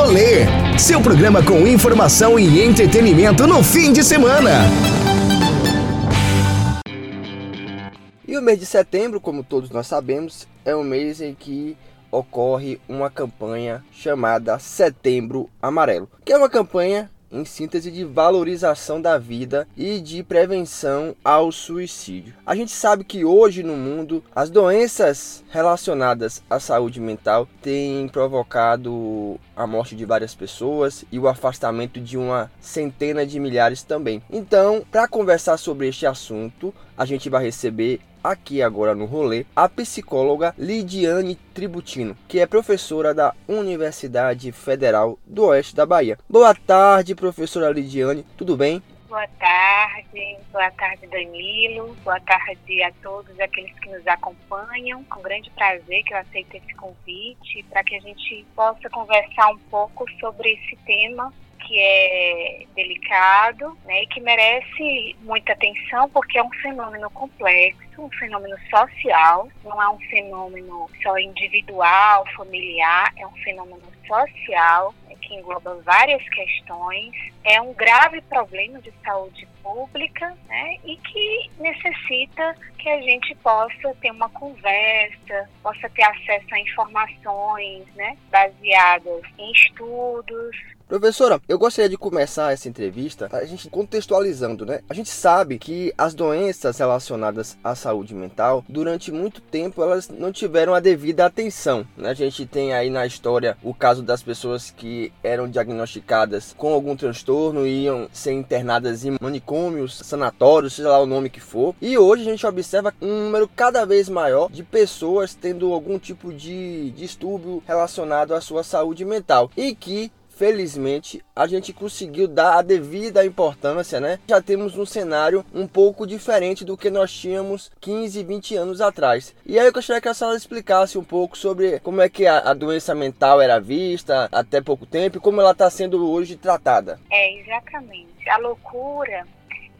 Rolê, seu programa com informação e entretenimento no fim de semana. E o mês de setembro, como todos nós sabemos, é um mês em que ocorre uma campanha chamada Setembro Amarelo, que é uma campanha em síntese de valorização da vida e de prevenção ao suicídio. A gente sabe que hoje no mundo as doenças relacionadas à saúde mental têm provocado a morte de várias pessoas e o afastamento de uma centena de milhares também. Então, para conversar sobre este assunto, a gente vai receber aqui agora no rolê a psicóloga Lidiane Tributino, que é professora da Universidade Federal do Oeste da Bahia. Boa tarde, professora Lidiane, tudo bem? Boa tarde, boa tarde Danilo, boa tarde a todos aqueles que nos acompanham. Com grande prazer que eu aceito esse convite para que a gente possa conversar um pouco sobre esse tema que é delicado né, e que merece muita atenção porque é um fenômeno complexo, um fenômeno social, não é um fenômeno só individual, familiar, é um fenômeno social né, que engloba várias questões, é um grave problema de saúde pública né, e que necessita que a gente possa ter uma conversa, possa ter acesso a informações né, baseadas em estudos, Professora, eu gostaria de começar essa entrevista a gente contextualizando, né? A gente sabe que as doenças relacionadas à saúde mental, durante muito tempo, elas não tiveram a devida atenção. Né? A gente tem aí na história o caso das pessoas que eram diagnosticadas com algum transtorno e iam ser internadas em manicômios, sanatórios, seja lá o nome que for. E hoje a gente observa um número cada vez maior de pessoas tendo algum tipo de distúrbio relacionado à sua saúde mental e que felizmente a gente conseguiu dar a devida importância, né? Já temos um cenário um pouco diferente do que nós tínhamos 15, 20 anos atrás. E aí eu gostaria que a senhora explicasse um pouco sobre como é que a, a doença mental era vista até pouco tempo e como ela está sendo hoje tratada. É, exatamente. A loucura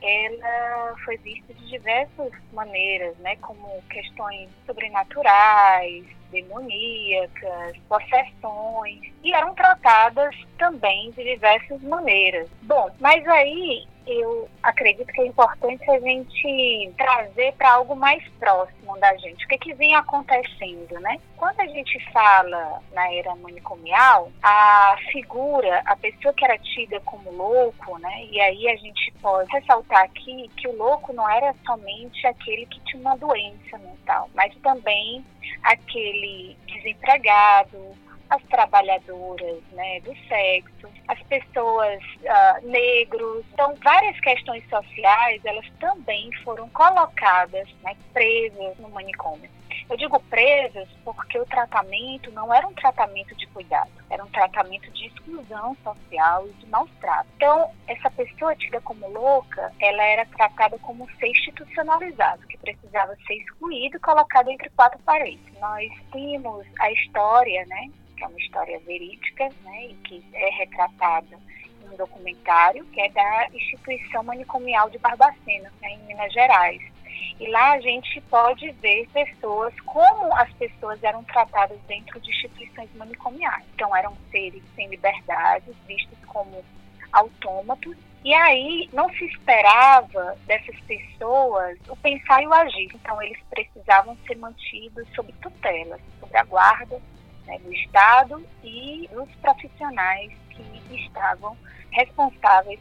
ela foi vista de diversas maneiras, né, como questões sobrenaturais, demoníacas, possessões, e eram tratadas também de diversas maneiras. Bom, mas aí eu acredito que é importante a gente trazer para algo mais próximo da gente. O que, que vem acontecendo, né? Quando a gente fala na era manicomial, a figura, a pessoa que era tida como louco, né? E aí a gente pode ressaltar aqui que o louco não era somente aquele que tinha uma doença mental, mas também aquele desempregado, as trabalhadoras né, do sexo, as pessoas uh, negros. Então, várias questões sociais, elas também foram colocadas, né, presas no manicômio. Eu digo presas porque o tratamento não era um tratamento de cuidado, era um tratamento de exclusão social e de maus trato. Então, essa pessoa tida como louca, ela era tratada como ser institucionalizado, que precisava ser excluído e colocado entre quatro paredes. Nós temos a história, né, que é uma história verídica, né, e que é retratada um documentário, que é da instituição manicomial de Barbacena, né, em Minas Gerais. E lá a gente pode ver pessoas, como as pessoas eram tratadas dentro de instituições manicomiais. Então, eram seres sem liberdade, vistos como autômatos. E aí não se esperava dessas pessoas o pensar e o agir. Então, eles precisavam ser mantidos sob tutela, sob a guarda né, do Estado e dos profissionais que estavam responsáveis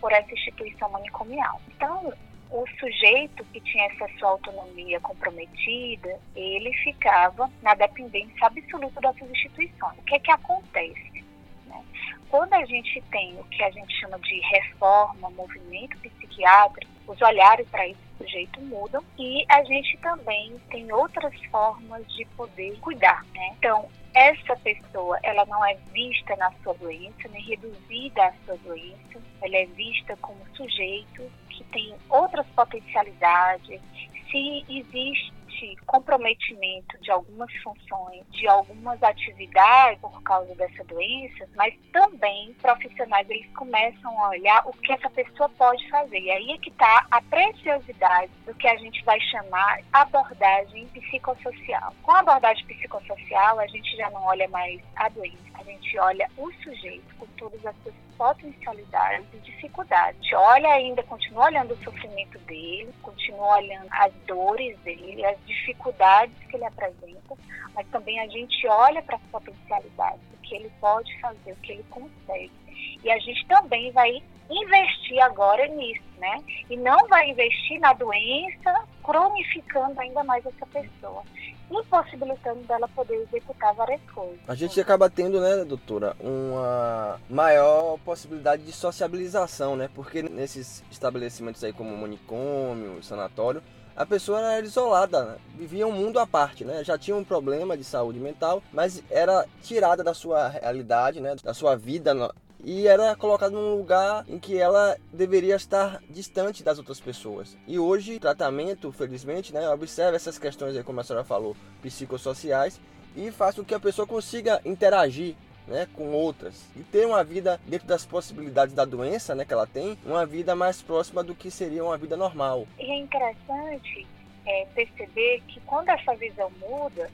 por essa instituição manicomial. Então, o sujeito que tinha essa sua autonomia comprometida, ele ficava na dependência absoluta dessas instituições. O que é que acontece? Né? Quando a gente tem o que a gente chama de reforma, movimento psiquiátrico, os olhares para esse sujeito mudam e a gente também tem outras formas de poder cuidar. Né? Então, essa pessoa ela não é vista na sua doença, nem reduzida à sua doença, ela é vista como sujeito que tem outras potencialidades. Se existe, existe comprometimento de algumas funções, de algumas atividades por causa dessa doença, mas também profissionais eles começam a olhar o que essa pessoa pode fazer. E aí é que está a preciosidade do que a gente vai chamar abordagem psicossocial. Com a abordagem psicossocial, a gente já não olha mais a doença, gente olha o sujeito com todas as suas potencialidades e dificuldades. A gente olha ainda, continua olhando o sofrimento dele, continua olhando as dores dele, as dificuldades que ele apresenta, mas também a gente olha para as potencialidades, o que ele pode fazer, o que ele consegue. E a gente também vai investir agora nisso, né? E não vai investir na doença, cronificando ainda mais essa pessoa impossibilitando dela poder executar várias coisas. A gente acaba tendo, né, doutora, uma maior possibilidade de sociabilização, né? Porque nesses estabelecimentos aí como manicômio, sanatório, a pessoa era isolada, né? vivia um mundo à parte, né? Já tinha um problema de saúde mental, mas era tirada da sua realidade, né? Da sua vida e era colocada num lugar em que ela deveria estar distante das outras pessoas. E hoje, o tratamento, felizmente, né, observa essas questões aí, como a senhora falou, psicossociais e faz com que a pessoa consiga interagir né, com outras e ter uma vida dentro das possibilidades da doença né, que ela tem, uma vida mais próxima do que seria uma vida normal. E é interessante é, perceber que quando essa visão muda,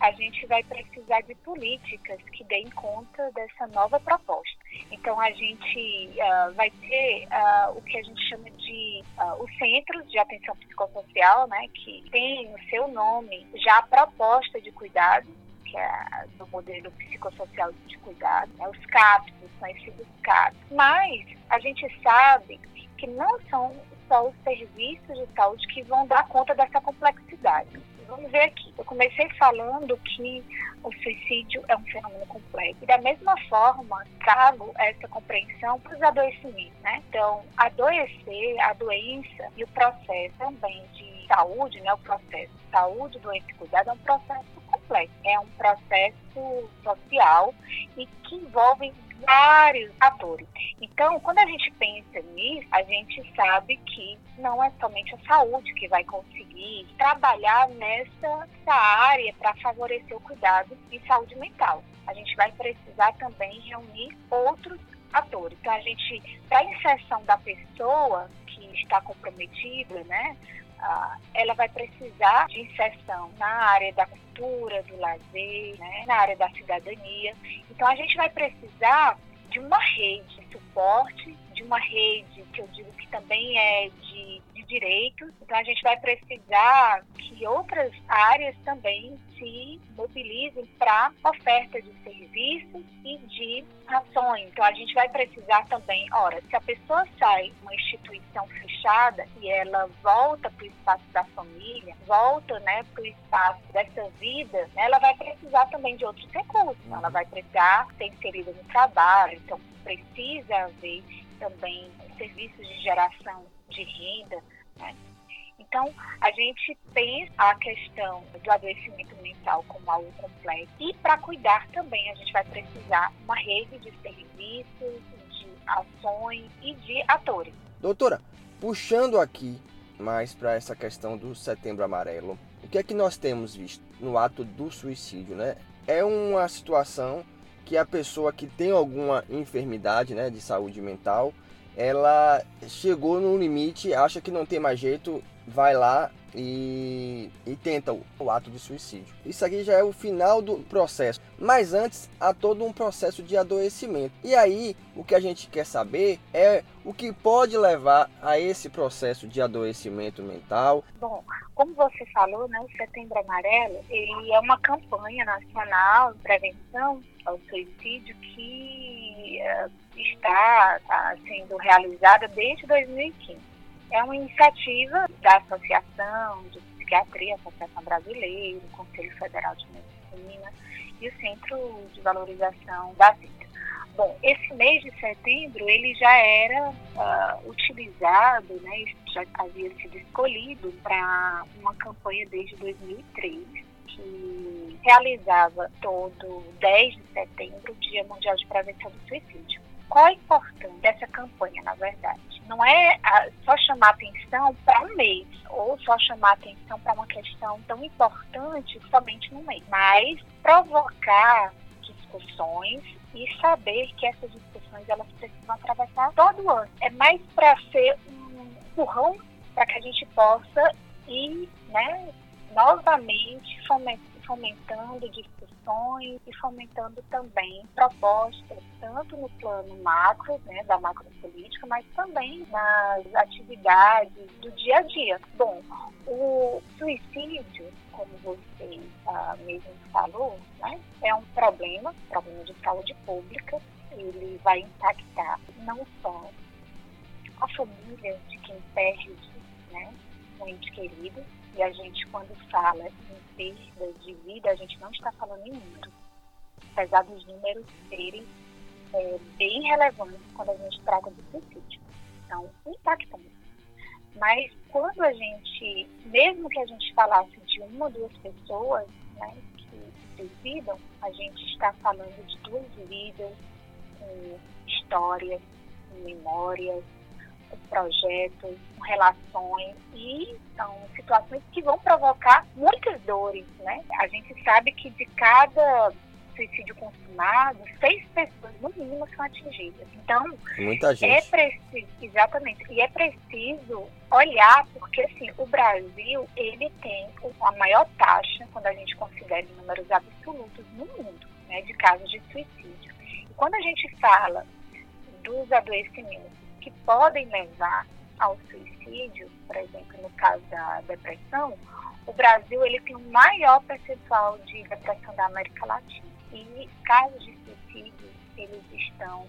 a gente vai precisar de políticas que deem conta dessa nova proposta. Então, a gente uh, vai ter uh, o que a gente chama de uh, os centros de atenção psicossocial, né, que tem no seu nome já a proposta de cuidado, que é do modelo psicossocial de cuidado, né, os CAPs, os conhecidos CAPs. Mas a gente sabe que não são só os serviços de saúde que vão dar conta dessa complexidade. Vamos ver aqui. Eu comecei falando que o suicídio é um fenômeno complexo. E da mesma forma, trago essa compreensão para os adoecimentos, né? Então, adoecer, a doença e o processo também de saúde, né? O processo de saúde, doença e cuidado é um processo complexo. É um processo social e que envolve vários atores. Então, quando a gente pensa nisso, a gente sabe que não é somente a saúde que vai conseguir trabalhar nessa área para favorecer o cuidado em saúde mental. A gente vai precisar também reunir outros atores. Então, a gente, para a inserção da pessoa que está comprometida, né, ah, ela vai precisar de inserção na área da cultura, do lazer, né, na área da cidadania. Então, a gente vai precisar de uma rede de suporte, de uma rede que eu digo que também é de, de direitos. Então, a gente vai precisar que outras áreas também se mobilizem para oferta de serviços e de ações. Então, a gente vai precisar também, ora, se a pessoa sai de uma instituição fechada e ela volta para o espaço da família, volta né, para o espaço dessa vida, né, ela vai precisar também de outros recursos. Ela vai precisar ser inserida no trabalho, então precisa haver também serviços de geração de renda. Né? Então, a gente pensa a questão do adoecimento mental como algo complexo e para cuidar também a gente vai precisar uma rede de serviços, de ações e de atores. Doutora, puxando aqui mais para essa questão do Setembro Amarelo, o que é que nós temos visto no ato do suicídio, né? É uma situação que a pessoa que tem alguma enfermidade, né, de saúde mental, ela chegou no limite, acha que não tem mais jeito, vai lá e, e tenta o, ato de suicídio. Isso aqui já é o final do processo. Mas antes há todo um processo de adoecimento. E aí o que a gente quer saber é o que pode levar a esse processo de adoecimento mental. Bom, como você falou, né, o Setembro Amarelo ele é uma campanha nacional de prevenção ao suicídio que uh, está, está sendo realizada desde 2015 é uma iniciativa da Associação de Psiquiatria, Associação Brasileira, o Conselho Federal de Medicina e o Centro de Valorização da Vida. Bom, esse mês de setembro ele já era uh, utilizado, né, já havia sido escolhido para uma campanha desde 2003 que realizava todo 10 de setembro o Dia Mundial de Prevenção do Suicídio. Qual a importância dessa campanha, na verdade? Não é só chamar atenção para um mês, ou só chamar atenção para uma questão tão importante somente no mês, mas provocar discussões e saber que essas discussões elas precisam atravessar todo ano. É mais para ser um empurrão para que a gente possa ir, né, novamente fomentando discussões e fomentando também propostas, tanto no plano macro, né, da macropolítica, mas também nas atividades do dia a dia. Bom, o suicídio, como você ah, mesmo falou, né, é um problema, problema de saúde pública. Ele vai impactar não só a família de quem perde né, um ente querido, e a gente, quando fala em perda de vida, a gente não está falando em números. Apesar dos números serem é, bem relevantes quando a gente trata de suicídio. Então, impactante. Mas quando a gente, mesmo que a gente falasse de uma ou duas pessoas né, que suicidam, a gente está falando de duas vidas com histórias, com memórias, com projetos, com relações e são situações que vão provocar muitas dores, né? A gente sabe que de cada suicídio consumado, seis pessoas no mínimo são atingidas. Então, Muita gente. é preciso, exatamente, e é preciso olhar, porque assim, o Brasil, ele tem a maior taxa, quando a gente considera números absolutos no mundo, né, de casos de suicídio. E quando a gente fala dos adoecimentos que podem levar ao suicídio, por exemplo, no caso da depressão, o Brasil ele tem o maior percentual de depressão da América Latina. E casos de suicídio, eles estão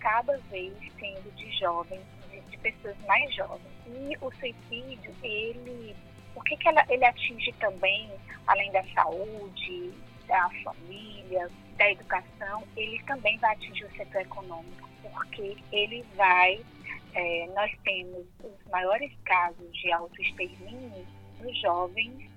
cada vez sendo de jovens, de, pessoas mais jovens. E o suicídio, ele, o que, que ela, ele atinge também, além da saúde, da família, da educação, ele também vai atingir o setor econômico, porque ele vai é, nós temos os maiores casos de autoextermínio nos jovens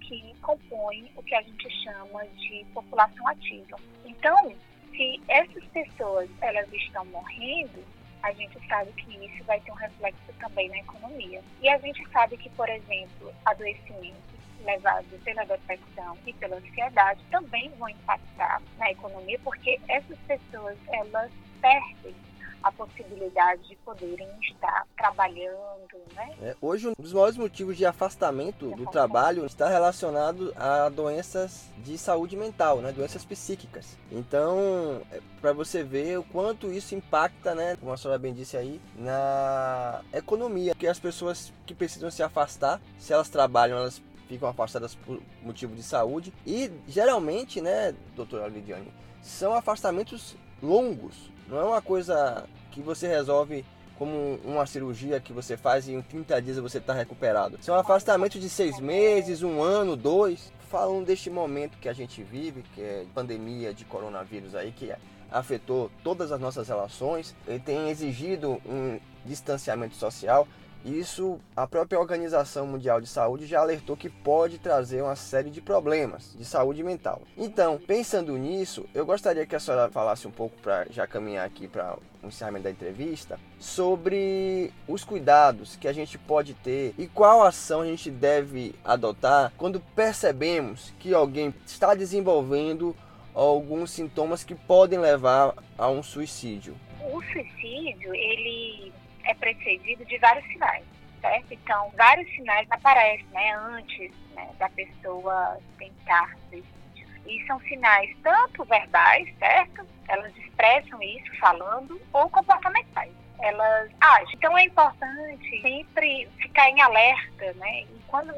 que compõem o que a gente chama de população ativa. Então, se essas pessoas elas estão morrendo, a gente sabe que isso vai ter um reflexo também na economia. E a gente sabe que, por exemplo, adoecimentos levados pela depressão e pela ansiedade também vão impactar na economia, porque essas pessoas elas perdem a possibilidade de poderem estar trabalhando, né? É, hoje um dos maiores motivos de afastamento do trabalho está relacionado a doenças de saúde mental, né? Doenças psíquicas. Então, é, para você ver o quanto isso impacta, né? Como a senhora bem disse aí, na economia, que as pessoas que precisam se afastar, se elas trabalham, elas ficam afastadas por motivo de saúde e geralmente, né, doutora Lidiane, são afastamentos longos, não é uma coisa que você resolve como uma cirurgia que você faz e em 30 dias você está recuperado. Isso é um afastamento de seis meses, um ano, dois. Falando deste momento que a gente vive, que é pandemia de coronavírus aí, que afetou todas as nossas relações, ele tem exigido um distanciamento social isso, a própria Organização Mundial de Saúde já alertou que pode trazer uma série de problemas de saúde mental. Então, pensando nisso, eu gostaria que a senhora falasse um pouco para já caminhar aqui para o encerramento da entrevista sobre os cuidados que a gente pode ter e qual ação a gente deve adotar quando percebemos que alguém está desenvolvendo alguns sintomas que podem levar a um suicídio. O suicídio, ele é precedido de vários sinais, certo? Então, vários sinais aparecem, né, antes né, da pessoa tentar suicídio. E são sinais tanto verbais, certo? Elas expressam isso falando, ou comportamentais. Elas agem. Então, é importante sempre ficar em alerta, né? E quando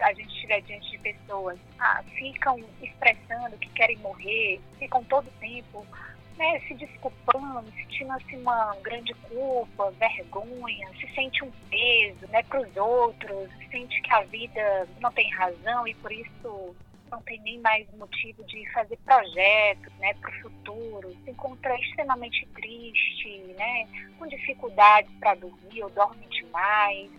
a gente estiver diante de pessoas ah, ficam expressando que querem morrer, ficam todo tempo né, se desculpando, sentindo assim uma grande culpa, vergonha, se sente um peso né, para os outros, sente que a vida não tem razão e por isso não tem nem mais motivo de fazer projetos né, para o futuro, se encontra extremamente triste, né, com dificuldades para dormir ou dorme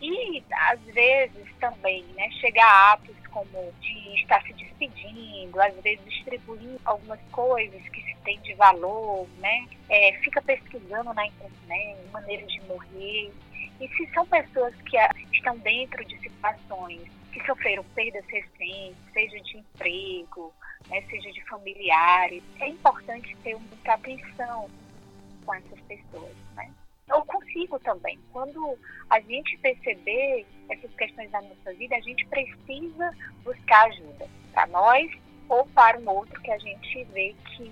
E às vezes também né, chega a atos como de estar se despedindo, às vezes distribuindo algumas coisas que se tem de valor, né? É, fica pesquisando na internet maneiras de morrer. E se são pessoas que estão dentro de situações que sofreram perdas recentes, seja de emprego, né, seja de familiares, é importante ter muita atenção com essas pessoas, né? Eu consigo também. Quando a gente perceber essas questões da nossa vida, a gente precisa buscar ajuda para nós ou para um outro que a gente vê que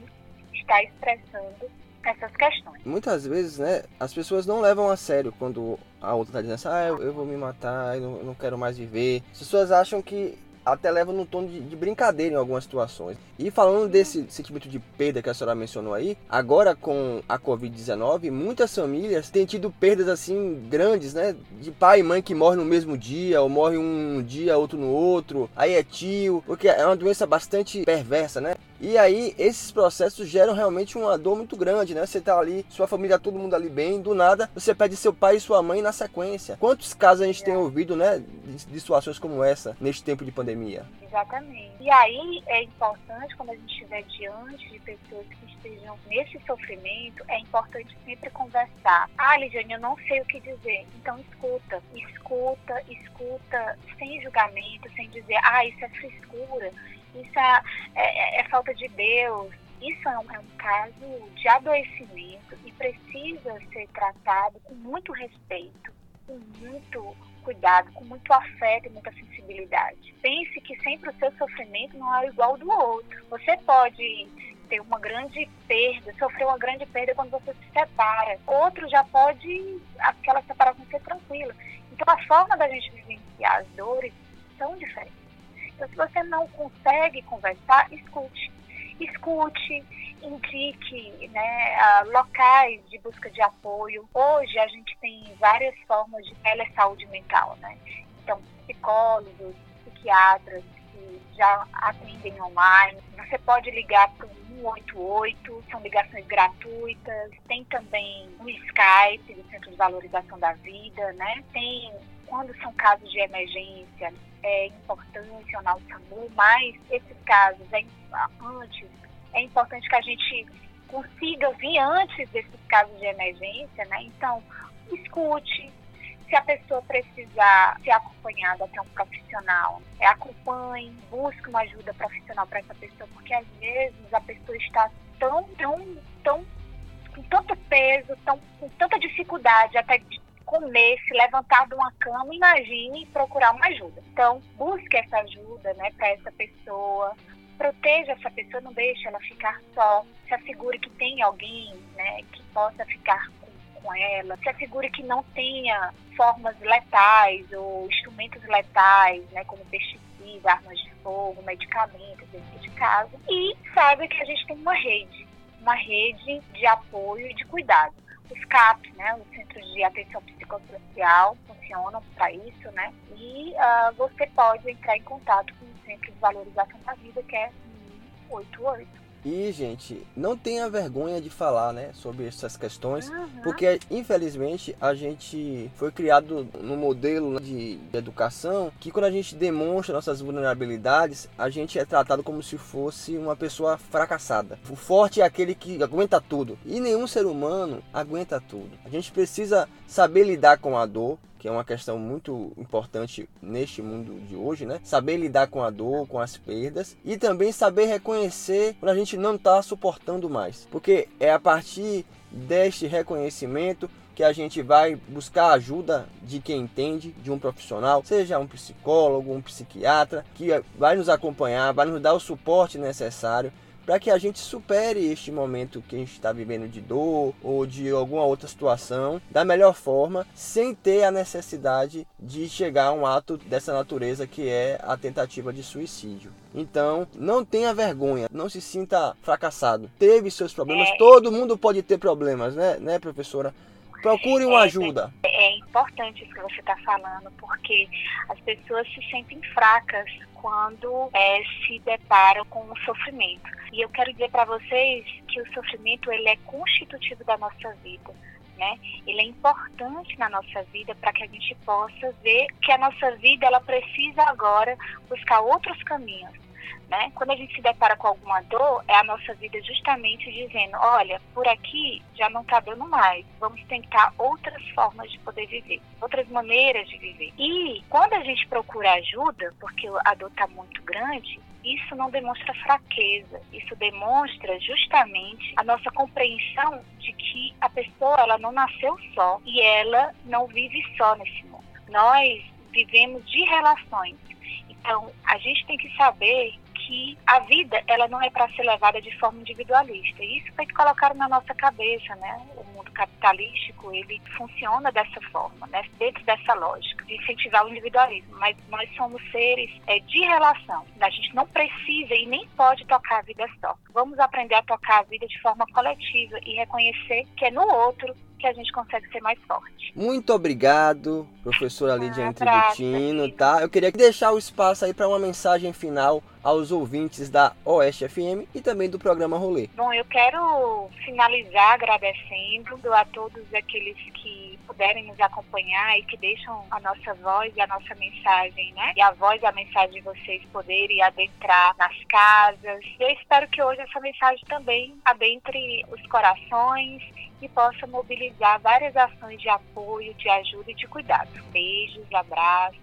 está expressando essas questões. Muitas vezes, né, as pessoas não levam a sério quando a outra está dizendo assim, ah, eu, vou me matar, eu não quero mais viver. As pessoas acham que até leva num tom de, de, brincadeira em algumas situações. E falando desse sentimento de perda que a senhora mencionou aí, agora com a Covid-19, muitas famílias têm tido perdas assim grandes, né? De pai e mãe que morrem no mesmo dia, ou morre um dia, outro no outro, aí é tio, porque é uma doença bastante perversa, né? E aí, esses processos geram realmente uma dor muito grande, né? Você tá ali, sua família, todo mundo ali bem, do nada, você perde seu pai e sua mãe na sequência. Quantos casos a gente tem ouvido, né, de, de situações como essa, neste tempo de pandemia? Exatamente. E aí, é importante, quando a gente estiver diante de pessoas que estejam nesse sofrimento, é importante sempre conversar. Ah, Lidiane, eu não sei o que dizer. Então, escuta. Escuta, escuta, sem julgamento, sem dizer, ah, isso é frescura isso é, é, é falta de Deus. Isso é um, é um caso de adoecimento e precisa ser tratado com muito respeito, com muito cuidado, com muito afeto e muita sensibilidade. Pense que sempre o seu sofrimento não é igual ao do outro. Você pode ter uma grande perda, sofrer uma grande perda quando você se separa. Outro já pode aquela separação ser tranquila. Então a forma da gente vivenciar as dores são diferentes. Se você não consegue conversar, escute. Escute, indique né, locais de busca de apoio. Hoje a gente tem várias formas de telesaúde mental, né? Então, psicólogos, psiquiatras que já atendem online. Você pode ligar para o 188, são ligações gratuitas. Tem também o Skype, do Centro de Valorização da Vida, né? Tem quando são casos de emergência, é importante o nosso SAMU, mas esses casos é, antes, é importante que a gente consiga vir antes desses casos de emergência, né? Então, escute, se a pessoa precisar ser acompanhada até um profissional, é, acompanhe, busque uma ajuda profissional para essa pessoa, porque às vezes a pessoa está tão, tão, tão com tanto peso, tão, com tanta dificuldade até de comer, se levantar de uma cama, imagine procurar uma ajuda. Então, busque essa ajuda, né, para essa pessoa. Proteja essa pessoa, não deixe ela ficar só. Se assegure que tem alguém, né, que possa ficar com, com ela. Se assegure que não tenha formas letais ou instrumentos letais, né, como pesticidas, armas de fogo, medicamentos dentro de casa. E saiba que a gente tem uma rede, uma rede de apoio e de cuidado os CAPs, né, os Centros de Atenção Psicossocial, funcionam para isso, né? E uh, você pode entrar em contato com o Centro de Valorização da Vida, que é 188. E, gente, não tenha vergonha de falar, né, sobre essas questões, uhum. porque infelizmente a gente foi criado no modelo né, de, de, educação que quando a gente demonstra nossas vulnerabilidades, a gente é tratado como se fosse uma pessoa fracassada. O forte é aquele que aguenta tudo, e nenhum ser humano aguenta tudo. A gente precisa saber lidar com a dor, que é uma questão muito importante neste mundo de hoje, né? Saber lidar com a dor, com as perdas e também saber reconhecer quando a gente não está suportando mais, porque é a partir deste reconhecimento que a gente vai buscar ajuda de quem entende, de um profissional, seja um psicólogo, um psiquiatra, que vai nos acompanhar, vai nos dar o suporte necessário para que a gente supere este momento que a gente está vivendo de dor ou de alguma outra situação da melhor forma, sem ter a necessidade de chegar a um ato dessa natureza que é a tentativa de suicídio. Então, não tenha vergonha, não se sinta fracassado. Teve seus problemas, é. todo mundo pode ter problemas, né, né professora? Procure uma é, ajuda. É, é importante isso que você está falando, porque as pessoas se sentem fracas quando é, se deparam com o sofrimento. E eu quero dizer para vocês que o sofrimento ele é constitutivo da nossa vida. Né? Ele é importante na nossa vida para que a gente possa ver que a nossa vida ela precisa agora buscar outros caminhos. Né? Quando a gente se depara com alguma dor, é a nossa vida justamente dizendo: olha, por aqui já não está dando mais, vamos tentar outras formas de poder viver, outras maneiras de viver. E quando a gente procura ajuda, porque a dor está muito grande, isso não demonstra fraqueza, isso demonstra justamente a nossa compreensão de que a pessoa ela não nasceu só e ela não vive só nesse mundo. Nós vivemos de relações. Então, a gente tem que saber que a vida ela não é para ser levada de forma individualista. E isso foi que colocaram na nossa cabeça, né? O mundo capitalístico ele funciona dessa forma, né? Dentro dessa lógica de incentivar o individualismo. Mas nós somos seres é, de relação. A gente não precisa e nem pode tocar a vida só. Vamos aprender a tocar a vida de forma coletiva e reconhecer que é no outro que a gente consegue ser mais forte. Muito obrigado, professora Lidia ah, tá? Eu queria deixar o espaço aí para uma mensagem final aos ouvintes da Oeste FM e também do programa Rolê. Bom, eu quero finalizar agradecendo a todos aqueles que puderem nos acompanhar e que deixam a nossa voz e a nossa mensagem, né? E a voz e a mensagem de vocês poderem adentrar nas casas. Eu espero que hoje essa mensagem também adentre os corações e possa mobilizar várias ações de apoio, de ajuda e de cuidado. Beijos, abraços